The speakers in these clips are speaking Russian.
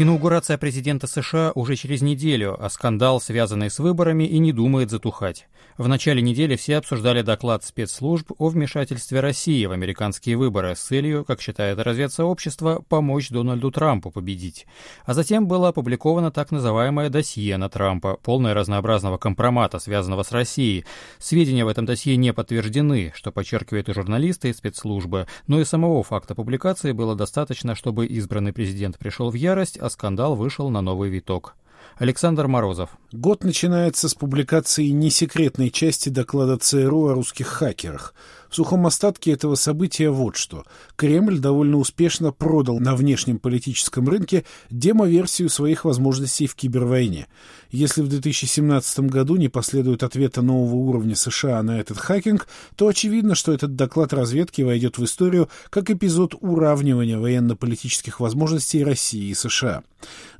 Инаугурация президента США уже через неделю, а скандал, связанный с выборами, и не думает затухать. В начале недели все обсуждали доклад спецслужб о вмешательстве России в американские выборы с целью, как считает разведсообщество, помочь Дональду Трампу победить. А затем было опубликовано так называемое досье на Трампа, полное разнообразного компромата, связанного с Россией. Сведения в этом досье не подтверждены, что подчеркивают и журналисты, и спецслужбы, но и самого факта публикации было достаточно, чтобы избранный президент пришел в ярость, а скандал вышел на новый виток. Александр Морозов. Год начинается с публикации несекретной части доклада ЦРУ о русских хакерах – в сухом остатке этого события вот что. Кремль довольно успешно продал на внешнем политическом рынке демо-версию своих возможностей в кибервойне. Если в 2017 году не последует ответа нового уровня США на этот хакинг, то очевидно, что этот доклад разведки войдет в историю как эпизод уравнивания военно-политических возможностей России и США.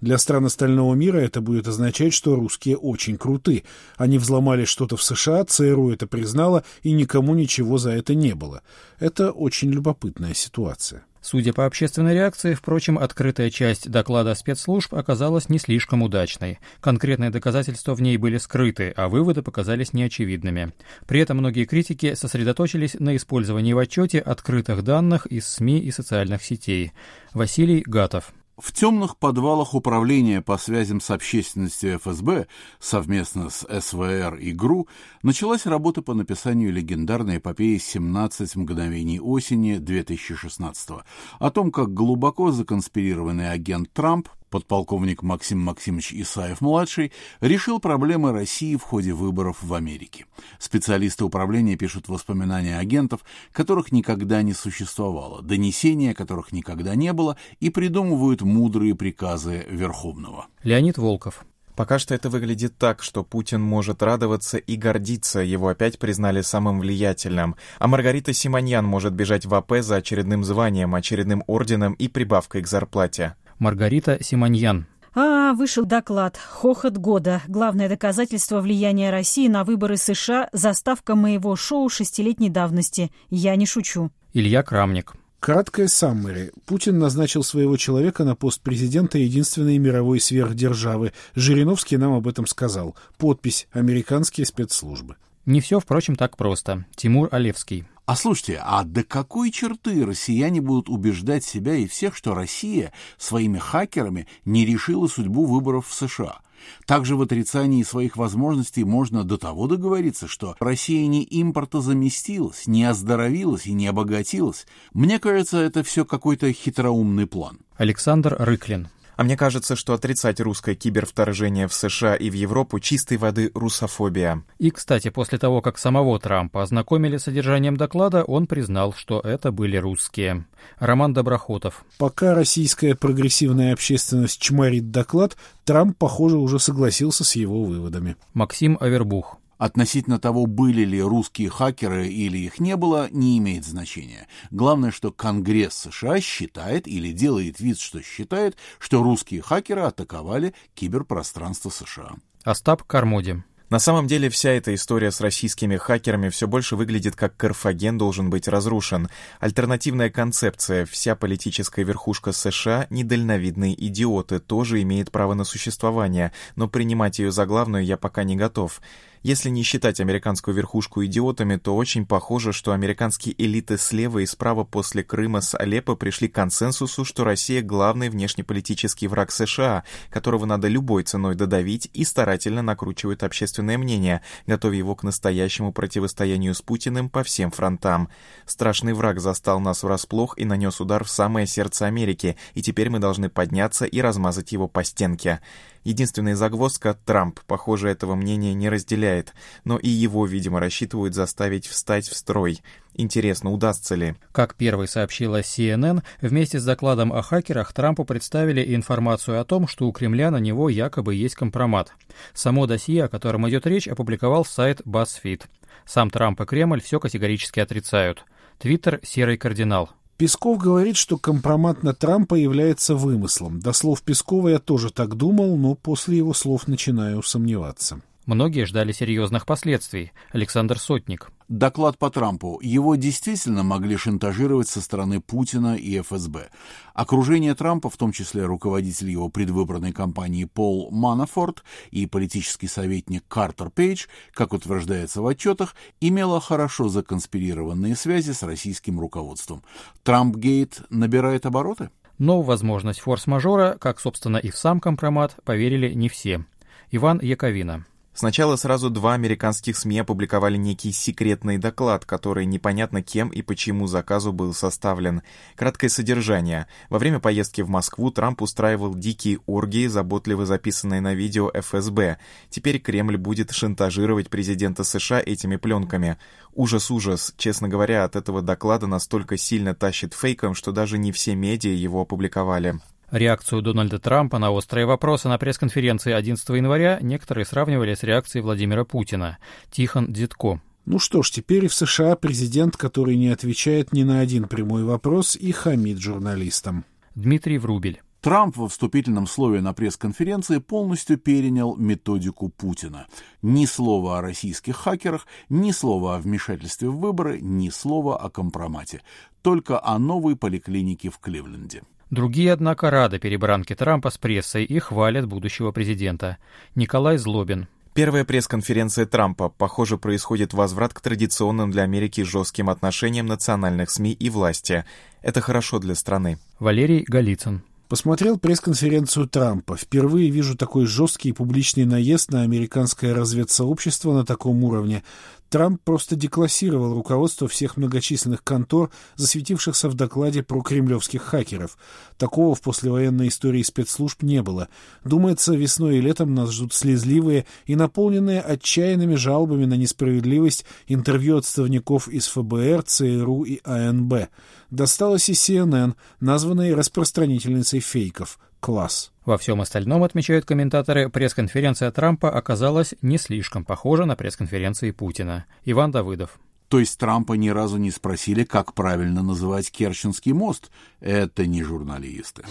Для стран остального мира это будет означать, что русские очень круты. Они взломали что-то в США, ЦРУ это признала, и никому ничего за это не было. Это очень любопытная ситуация. Судя по общественной реакции, впрочем, открытая часть доклада спецслужб оказалась не слишком удачной. Конкретные доказательства в ней были скрыты, а выводы показались неочевидными. При этом многие критики сосредоточились на использовании в отчете открытых данных из СМИ и социальных сетей. Василий Гатов. В темных подвалах Управления по связям с общественностью ФСБ совместно с СВР и ГРУ началась работа по написанию легендарной эпопеи «17 мгновений осени» 2016 о том, как глубоко законспирированный агент Трамп подполковник Максим Максимович Исаев-младший решил проблемы России в ходе выборов в Америке. Специалисты управления пишут воспоминания агентов, которых никогда не существовало, донесения которых никогда не было, и придумывают мудрые приказы Верховного. Леонид Волков. Пока что это выглядит так, что Путин может радоваться и гордиться, его опять признали самым влиятельным, а Маргарита Симоньян может бежать в АП за очередным званием, очередным орденом и прибавкой к зарплате. Маргарита Симоньян. А, вышел доклад. Хохот года. Главное доказательство влияния России на выборы США. Заставка моего шоу шестилетней давности. Я не шучу. Илья Крамник. Краткое саммари. Путин назначил своего человека на пост президента единственной мировой сверхдержавы. Жириновский нам об этом сказал. Подпись «Американские спецслужбы». Не все, впрочем, так просто. Тимур Олевский. А слушайте, а до какой черты россияне будут убеждать себя и всех, что Россия своими хакерами не решила судьбу выборов в США? Также в отрицании своих возможностей можно до того договориться, что Россия не импортозаместилась, не оздоровилась и не обогатилась. Мне кажется, это все какой-то хитроумный план. Александр Рыклин. А мне кажется, что отрицать русское кибервторжение в США и в Европу чистой воды русофобия. И, кстати, после того, как самого Трампа ознакомили с содержанием доклада, он признал, что это были русские. Роман Доброхотов. Пока российская прогрессивная общественность чморит доклад, Трамп, похоже, уже согласился с его выводами. Максим Авербух. Относительно того, были ли русские хакеры или их не было, не имеет значения. Главное, что Конгресс США считает или делает вид, что считает, что русские хакеры атаковали киберпространство США. Остап Кармоди. На самом деле вся эта история с российскими хакерами все больше выглядит как Карфаген должен быть разрушен. Альтернативная концепция «вся политическая верхушка США, недальновидные идиоты, тоже имеет право на существование, но принимать ее за главную я пока не готов». Если не считать американскую верхушку идиотами, то очень похоже, что американские элиты слева и справа после Крыма с Алеппо пришли к консенсусу, что Россия — главный внешнеполитический враг США, которого надо любой ценой додавить и старательно накручивают общественное мнение, готовя его к настоящему противостоянию с Путиным по всем фронтам. Страшный враг застал нас врасплох и нанес удар в самое сердце Америки, и теперь мы должны подняться и размазать его по стенке. Единственная загвоздка — Трамп, похоже, этого мнения не разделяет, но и его, видимо, рассчитывают заставить встать в строй. Интересно, удастся ли? Как первый сообщила CNN, вместе с докладом о хакерах Трампу представили информацию о том, что у Кремля на него якобы есть компромат. Само досье, о котором идет речь, опубликовал сайт BuzzFeed. Сам Трамп и Кремль все категорически отрицают. Твиттер «Серый кардинал». Песков говорит, что компромат на Трампа является вымыслом. До слов Пескова я тоже так думал, но после его слов начинаю сомневаться. Многие ждали серьезных последствий. Александр Сотник. Доклад по Трампу. Его действительно могли шантажировать со стороны Путина и ФСБ. Окружение Трампа, в том числе руководитель его предвыборной кампании Пол Манафорт и политический советник Картер Пейдж, как утверждается в отчетах, имело хорошо законспирированные связи с российским руководством. Трампгейт набирает обороты? Но возможность форс-мажора, как, собственно, и в сам компромат, поверили не все. Иван Яковина. Сначала сразу два американских СМИ опубликовали некий секретный доклад, который непонятно кем и почему заказу был составлен. Краткое содержание. Во время поездки в Москву Трамп устраивал дикие оргии, заботливо записанные на видео ФСБ. Теперь Кремль будет шантажировать президента США этими пленками. Ужас-ужас. Честно говоря, от этого доклада настолько сильно тащит фейком, что даже не все медиа его опубликовали. Реакцию Дональда Трампа на острые вопросы на пресс-конференции 11 января некоторые сравнивали с реакцией Владимира Путина. Тихон Дедко. Ну что ж, теперь и в США президент, который не отвечает ни на один прямой вопрос и хамит журналистам. Дмитрий Врубель. Трамп во вступительном слове на пресс-конференции полностью перенял методику Путина. Ни слова о российских хакерах, ни слова о вмешательстве в выборы, ни слова о компромате. Только о новой поликлинике в Кливленде. Другие, однако, рады перебранке Трампа с прессой и хвалят будущего президента. Николай Злобин. Первая пресс-конференция Трампа. Похоже, происходит возврат к традиционным для Америки жестким отношениям национальных СМИ и власти. Это хорошо для страны. Валерий Голицын. Посмотрел пресс-конференцию Трампа. Впервые вижу такой жесткий публичный наезд на американское разведсообщество на таком уровне. Трамп просто деклассировал руководство всех многочисленных контор, засветившихся в докладе про кремлевских хакеров. Такого в послевоенной истории спецслужб не было. Думается, весной и летом нас ждут слезливые и наполненные отчаянными жалобами на несправедливость интервью отставников из ФБР, ЦРУ и АНБ. Досталось и CNN, названной распространительницей фейков. Класс. Во всем остальном, отмечают комментаторы, пресс-конференция Трампа оказалась не слишком похожа на пресс-конференции Путина. Иван Давыдов. То есть Трампа ни разу не спросили, как правильно называть Керченский мост? Это не журналисты.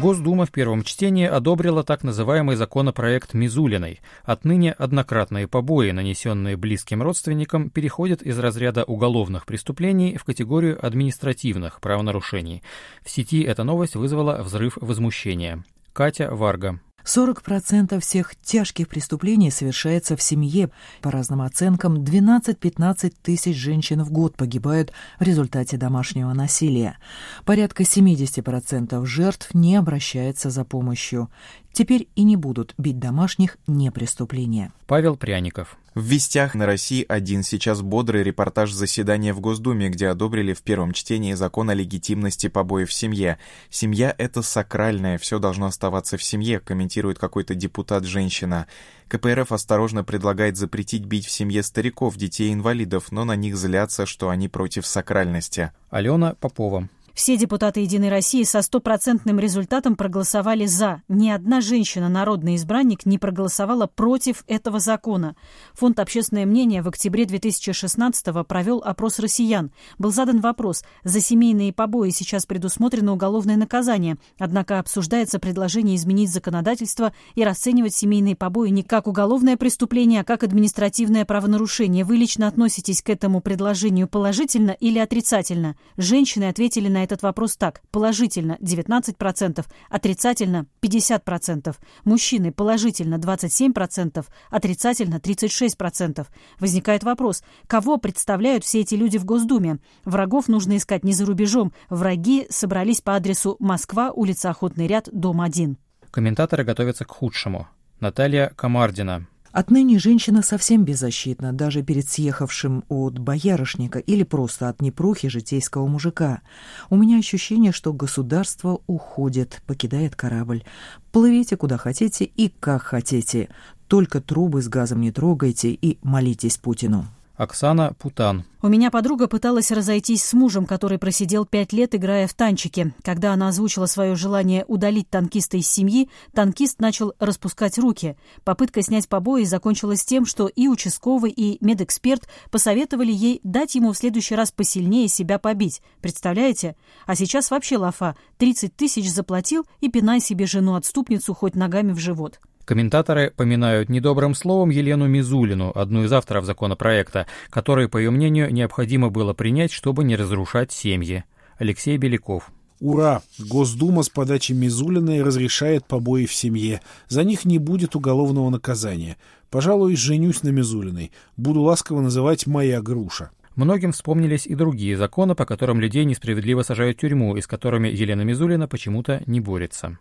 Госдума в первом чтении одобрила так называемый законопроект Мизулиной. Отныне однократные побои, нанесенные близким родственникам, переходят из разряда уголовных преступлений в категорию административных правонарушений. В сети эта новость вызвала взрыв возмущения. Катя Варга. 40% всех тяжких преступлений совершается в семье. По разным оценкам, 12-15 тысяч женщин в год погибают в результате домашнего насилия. Порядка 70% жертв не обращается за помощью. Теперь и не будут бить домашних не преступления. Павел Пряников. В «Вестях» на России один сейчас бодрый репортаж заседания в Госдуме, где одобрили в первом чтении закон о легитимности побоев в семье. «Семья — это сакральное, все должно оставаться в семье», комментирует какой-то депутат-женщина. КПРФ осторожно предлагает запретить бить в семье стариков, детей-инвалидов, но на них злятся, что они против сакральности. Алена Попова. Все депутаты «Единой России» со стопроцентным результатом проголосовали «за». Ни одна женщина, народный избранник, не проголосовала против этого закона. Фонд «Общественное мнение» в октябре 2016-го провел опрос россиян. Был задан вопрос, за семейные побои сейчас предусмотрено уголовное наказание, однако обсуждается предложение изменить законодательство и расценивать семейные побои не как уголовное преступление, а как административное правонарушение. Вы лично относитесь к этому предложению положительно или отрицательно? Женщины ответили на этот вопрос так. Положительно 19%, отрицательно 50%. Мужчины положительно 27%, отрицательно 36%. Возникает вопрос, кого представляют все эти люди в Госдуме? Врагов нужно искать не за рубежом. Враги собрались по адресу Москва, улица Охотный ряд, дом 1. Комментаторы готовятся к худшему. Наталья Комардина, Отныне женщина совсем беззащитна, даже перед съехавшим от боярышника или просто от непрухи житейского мужика. У меня ощущение, что государство уходит, покидает корабль. Плывите куда хотите и как хотите. Только трубы с газом не трогайте и молитесь Путину. Оксана Путан. У меня подруга пыталась разойтись с мужем, который просидел пять лет, играя в танчики. Когда она озвучила свое желание удалить танкиста из семьи, танкист начал распускать руки. Попытка снять побои закончилась тем, что и участковый, и медэксперт посоветовали ей дать ему в следующий раз посильнее себя побить. Представляете? А сейчас вообще лафа. 30 тысяч заплатил и пинай себе жену-отступницу хоть ногами в живот. Комментаторы поминают недобрым словом Елену Мизулину, одну из авторов законопроекта, который, по ее мнению, необходимо было принять, чтобы не разрушать семьи. Алексей Беляков. Ура! Госдума с подачи Мизулиной разрешает побои в семье. За них не будет уголовного наказания. Пожалуй, женюсь на Мизулиной. Буду ласково называть «моя груша». Многим вспомнились и другие законы, по которым людей несправедливо сажают в тюрьму и с которыми Елена Мизулина почему-то не борется.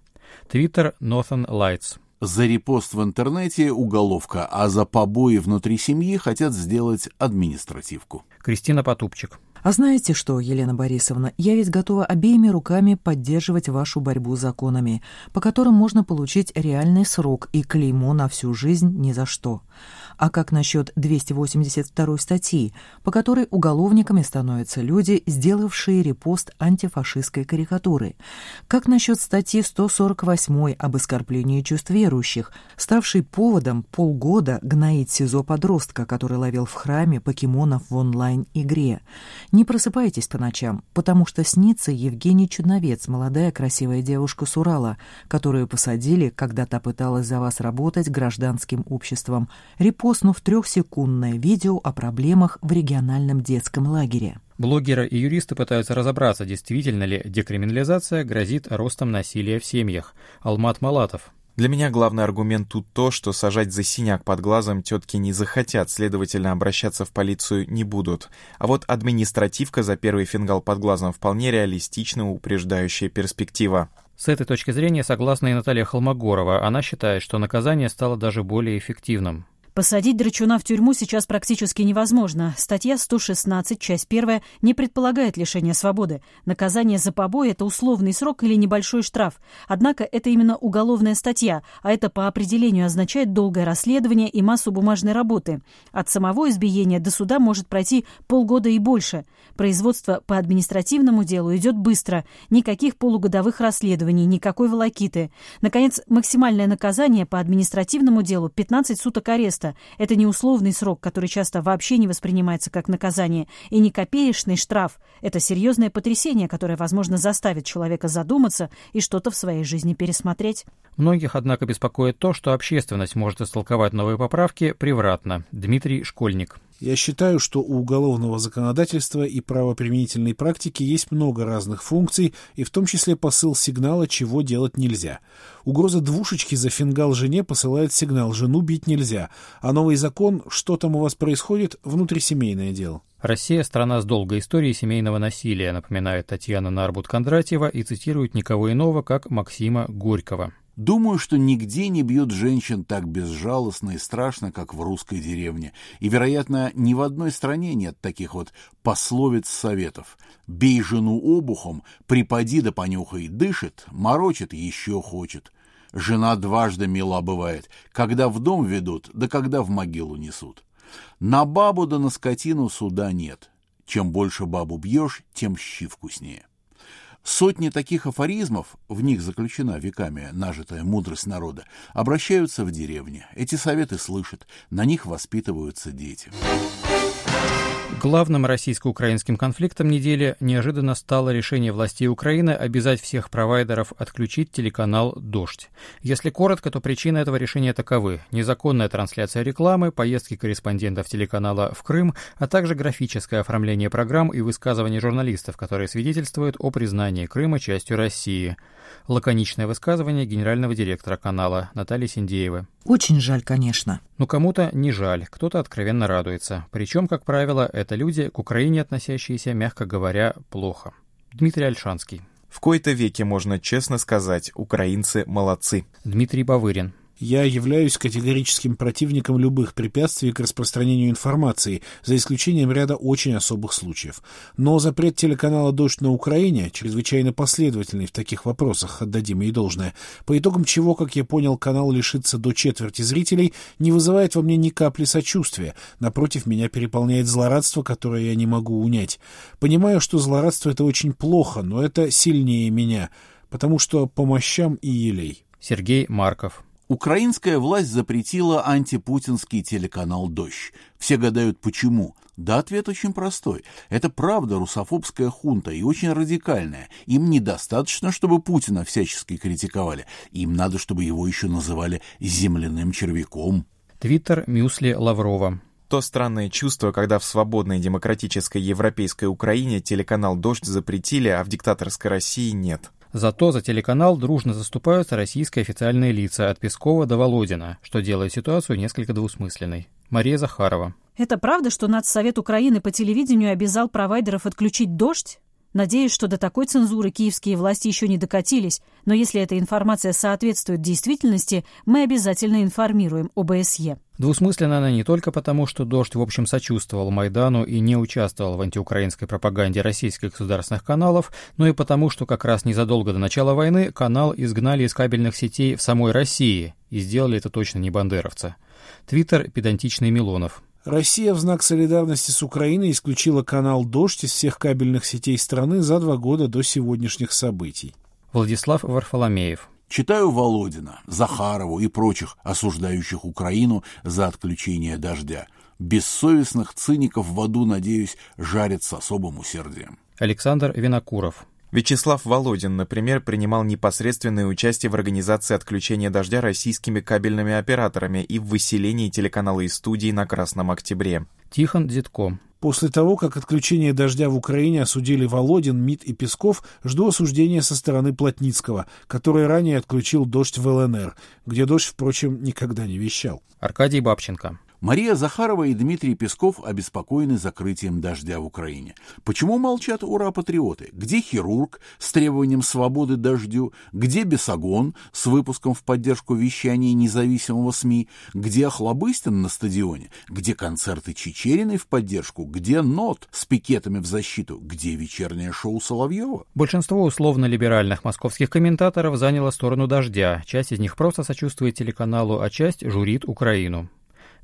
Твиттер Northern Lights. За репост в интернете уголовка, а за побои внутри семьи хотят сделать административку. Кристина Потупчик. А знаете что, Елена Борисовна, я ведь готова обеими руками поддерживать вашу борьбу с законами, по которым можно получить реальный срок и клеймо на всю жизнь ни за что. А как насчет 282 статьи, по которой уголовниками становятся люди, сделавшие репост антифашистской карикатуры? Как насчет статьи 148 об оскорблении чувств верующих, ставшей поводом полгода гноить СИЗО подростка, который ловил в храме покемонов в онлайн-игре? Не просыпайтесь по ночам, потому что снится Евгений Чудновец, молодая красивая девушка с Урала, которую посадили, когда та пыталась за вас работать гражданским обществом. Репост репостнув трехсекундное видео о проблемах в региональном детском лагере. Блогеры и юристы пытаются разобраться, действительно ли декриминализация грозит ростом насилия в семьях. Алмат Малатов. Для меня главный аргумент тут то, что сажать за синяк под глазом тетки не захотят, следовательно, обращаться в полицию не будут. А вот административка за первый фингал под глазом вполне реалистичная упреждающая перспектива. С этой точки зрения согласна и Наталья Холмогорова. Она считает, что наказание стало даже более эффективным. Посадить драчуна в тюрьму сейчас практически невозможно. Статья 116, часть 1, не предполагает лишения свободы. Наказание за побои – это условный срок или небольшой штраф. Однако это именно уголовная статья, а это по определению означает долгое расследование и массу бумажной работы. От самого избиения до суда может пройти полгода и больше. Производство по административному делу идет быстро. Никаких полугодовых расследований, никакой волокиты. Наконец, максимальное наказание по административному делу – 15 суток ареста место. Это не условный срок, который часто вообще не воспринимается как наказание, и не копеечный штраф. Это серьезное потрясение, которое, возможно, заставит человека задуматься и что-то в своей жизни пересмотреть. Многих, однако, беспокоит то, что общественность может истолковать новые поправки превратно. Дмитрий Школьник. Я считаю, что у уголовного законодательства и правоприменительной практики есть много разных функций, и в том числе посыл сигнала, чего делать нельзя. Угроза двушечки за фингал жене посылает сигнал «жену бить нельзя», а новый закон «что там у вас происходит» — внутрисемейное дело. Россия – страна с долгой историей семейного насилия, напоминает Татьяна Нарбут-Кондратьева и цитирует никого иного, как Максима Горького. Думаю, что нигде не бьют женщин так безжалостно и страшно, как в русской деревне. И, вероятно, ни в одной стране нет таких вот пословиц советов. «Бей жену обухом, припади да понюхай, дышит, морочит, еще хочет». Жена дважды мила бывает, когда в дом ведут, да когда в могилу несут. На бабу да на скотину суда нет. Чем больше бабу бьешь, тем щи вкуснее. Сотни таких афоризмов, в них заключена веками нажитая мудрость народа, обращаются в деревне. Эти советы слышат, на них воспитываются дети. Главным российско-украинским конфликтом недели неожиданно стало решение властей Украины обязать всех провайдеров отключить телеканал «Дождь». Если коротко, то причины этого решения таковы. Незаконная трансляция рекламы, поездки корреспондентов телеканала в Крым, а также графическое оформление программ и высказывания журналистов, которые свидетельствуют о признании Крыма частью России. Лаконичное высказывание генерального директора канала Натальи Синдеевой. Очень жаль, конечно. Но кому-то не жаль, кто-то откровенно радуется. Причем, как правило, это люди, к Украине относящиеся, мягко говоря, плохо. Дмитрий Альшанский. В кои-то веке можно честно сказать, украинцы молодцы. Дмитрий Бавырин. Я являюсь категорическим противником любых препятствий к распространению информации, за исключением ряда очень особых случаев. Но запрет телеканала «Дождь» на Украине чрезвычайно последовательный в таких вопросах, отдадим ей должное, по итогам чего, как я понял, канал лишится до четверти зрителей, не вызывает во мне ни капли сочувствия. Напротив, меня переполняет злорадство, которое я не могу унять. Понимаю, что злорадство — это очень плохо, но это сильнее меня, потому что по мощам и елей. Сергей Марков Украинская власть запретила антипутинский телеканал «Дождь». Все гадают, почему. Да, ответ очень простой. Это правда русофобская хунта и очень радикальная. Им недостаточно, чтобы Путина всячески критиковали. Им надо, чтобы его еще называли «земляным червяком». Твиттер Мюсли Лаврова. То странное чувство, когда в свободной демократической европейской Украине телеканал «Дождь» запретили, а в диктаторской России нет. Зато за телеканал дружно заступаются российские официальные лица от Пескова до Володина, что делает ситуацию несколько двусмысленной. Мария Захарова. Это правда, что Нацсовет Украины по телевидению обязал провайдеров отключить «Дождь»? Надеюсь, что до такой цензуры киевские власти еще не докатились, но если эта информация соответствует действительности, мы обязательно информируем ОБСЕ. Двусмысленно она не только потому, что «Дождь» в общем сочувствовал Майдану и не участвовал в антиукраинской пропаганде российских государственных каналов, но и потому, что как раз незадолго до начала войны канал изгнали из кабельных сетей в самой России, и сделали это точно не бандеровцы. Твиттер «Педантичный Милонов». Россия в знак солидарности с Украиной исключила канал «Дождь» из всех кабельных сетей страны за два года до сегодняшних событий. Владислав Варфоломеев. Читаю Володина, Захарову и прочих, осуждающих Украину за отключение дождя. Бессовестных циников в аду, надеюсь, жарят с особым усердием. Александр Винокуров. Вячеслав Володин, например, принимал непосредственное участие в организации отключения дождя российскими кабельными операторами и в выселении телеканала из студии на Красном Октябре. Тихон Дзитко. После того, как отключение дождя в Украине осудили Володин, МИД и Песков, жду осуждения со стороны Плотницкого, который ранее отключил дождь в ЛНР, где дождь, впрочем, никогда не вещал. Аркадий Бабченко. Мария Захарова и Дмитрий Песков обеспокоены закрытием дождя в Украине. Почему молчат ура-патриоты? Где хирург с требованием свободы дождю? Где Бесогон с выпуском в поддержку вещания независимого СМИ? Где Охлобыстин на стадионе? Где концерты Чечериной в поддержку? Где НОТ с пикетами в защиту? Где вечернее шоу Соловьева? Большинство условно-либеральных московских комментаторов заняло сторону дождя. Часть из них просто сочувствует телеканалу, а часть журит Украину.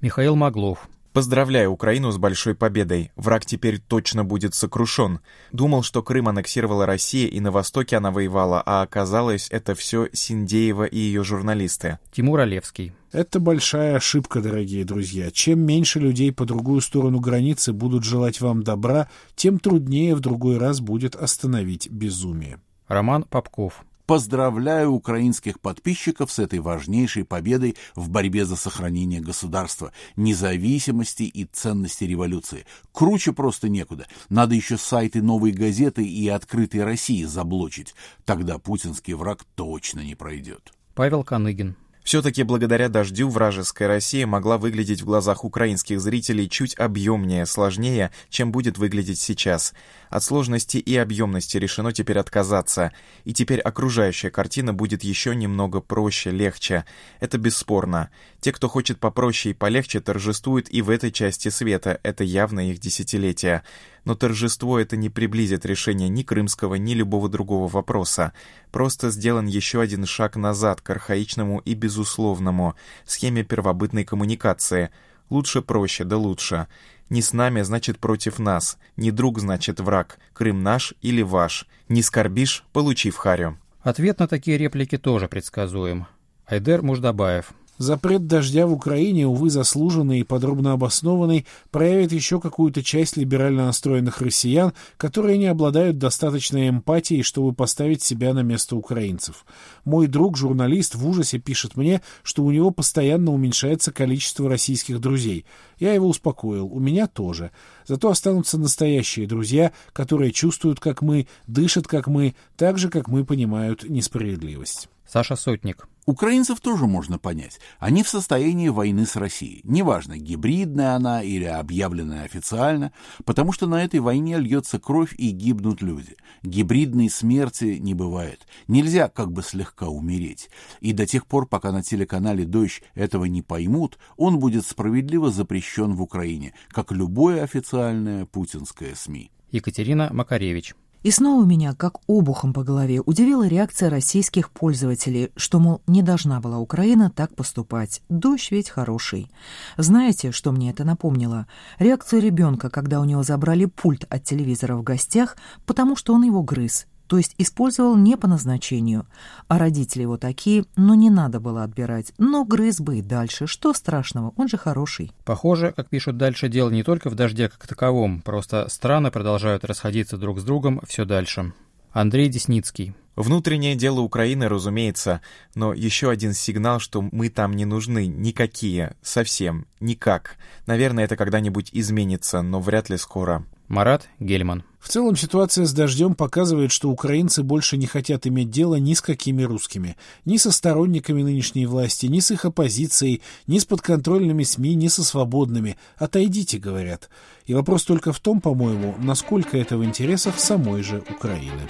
Михаил Маглов. Поздравляю Украину с большой победой. Враг теперь точно будет сокрушен. Думал, что Крым аннексировала Россия и на Востоке она воевала, а оказалось, это все Синдеева и ее журналисты. Тимур Олевский. Это большая ошибка, дорогие друзья. Чем меньше людей по другую сторону границы будут желать вам добра, тем труднее в другой раз будет остановить безумие. Роман Попков. Поздравляю украинских подписчиков с этой важнейшей победой в борьбе за сохранение государства, независимости и ценности революции. Круче просто некуда. Надо еще сайты «Новой газеты» и «Открытой России» заблочить. Тогда путинский враг точно не пройдет. Павел Каныгин. Все-таки благодаря дождю вражеская Россия могла выглядеть в глазах украинских зрителей чуть объемнее, сложнее, чем будет выглядеть сейчас. От сложности и объемности решено теперь отказаться, и теперь окружающая картина будет еще немного проще, легче. Это бесспорно. Те, кто хочет попроще и полегче, торжествуют и в этой части света, это явно их десятилетие. Но торжество это не приблизит решение ни крымского, ни любого другого вопроса. Просто сделан еще один шаг назад к архаичному и безусловному, схеме первобытной коммуникации. Лучше проще, да лучше. Не с нами, значит против нас. Не друг, значит враг. Крым наш или ваш. Не скорбишь, получи в харю. Ответ на такие реплики тоже предсказуем. Айдер Муждабаев. Запрет дождя в Украине, увы, заслуженный и подробно обоснованный, проявит еще какую-то часть либерально настроенных россиян, которые не обладают достаточной эмпатией, чтобы поставить себя на место украинцев. Мой друг, журналист, в ужасе пишет мне, что у него постоянно уменьшается количество российских друзей. Я его успокоил, у меня тоже. Зато останутся настоящие друзья, которые чувствуют, как мы, дышат, как мы, так же, как мы понимают несправедливость. Саша Сотник. Украинцев тоже можно понять. Они в состоянии войны с Россией. Неважно, гибридная она или объявленная официально, потому что на этой войне льется кровь и гибнут люди. Гибридной смерти не бывает. Нельзя как бы слегка умереть. И до тех пор, пока на телеканале «Дождь» этого не поймут, он будет справедливо запрещен в Украине, как любое официальное путинское СМИ. Екатерина Макаревич. И снова меня, как обухом по голове, удивила реакция российских пользователей, что, мол, не должна была Украина так поступать. Дождь ведь хороший. Знаете, что мне это напомнило? Реакцию ребенка, когда у него забрали пульт от телевизора в гостях, потому что он его грыз. То есть использовал не по назначению. А родители его такие, ну не надо было отбирать, но грыз бы и дальше, что страшного, он же хороший. Похоже, как пишут дальше, дело не только в дожде как таковом, просто страны продолжают расходиться друг с другом все дальше. Андрей Десницкий. Внутреннее дело Украины, разумеется, но еще один сигнал, что мы там не нужны, никакие, совсем, никак. Наверное, это когда-нибудь изменится, но вряд ли скоро. Марат Гельман. В целом ситуация с дождем показывает, что украинцы больше не хотят иметь дело ни с какими русскими, ни со сторонниками нынешней власти, ни с их оппозицией, ни с подконтрольными СМИ, ни со свободными. Отойдите, говорят. И вопрос только в том, по-моему, насколько это в интересах самой же Украины.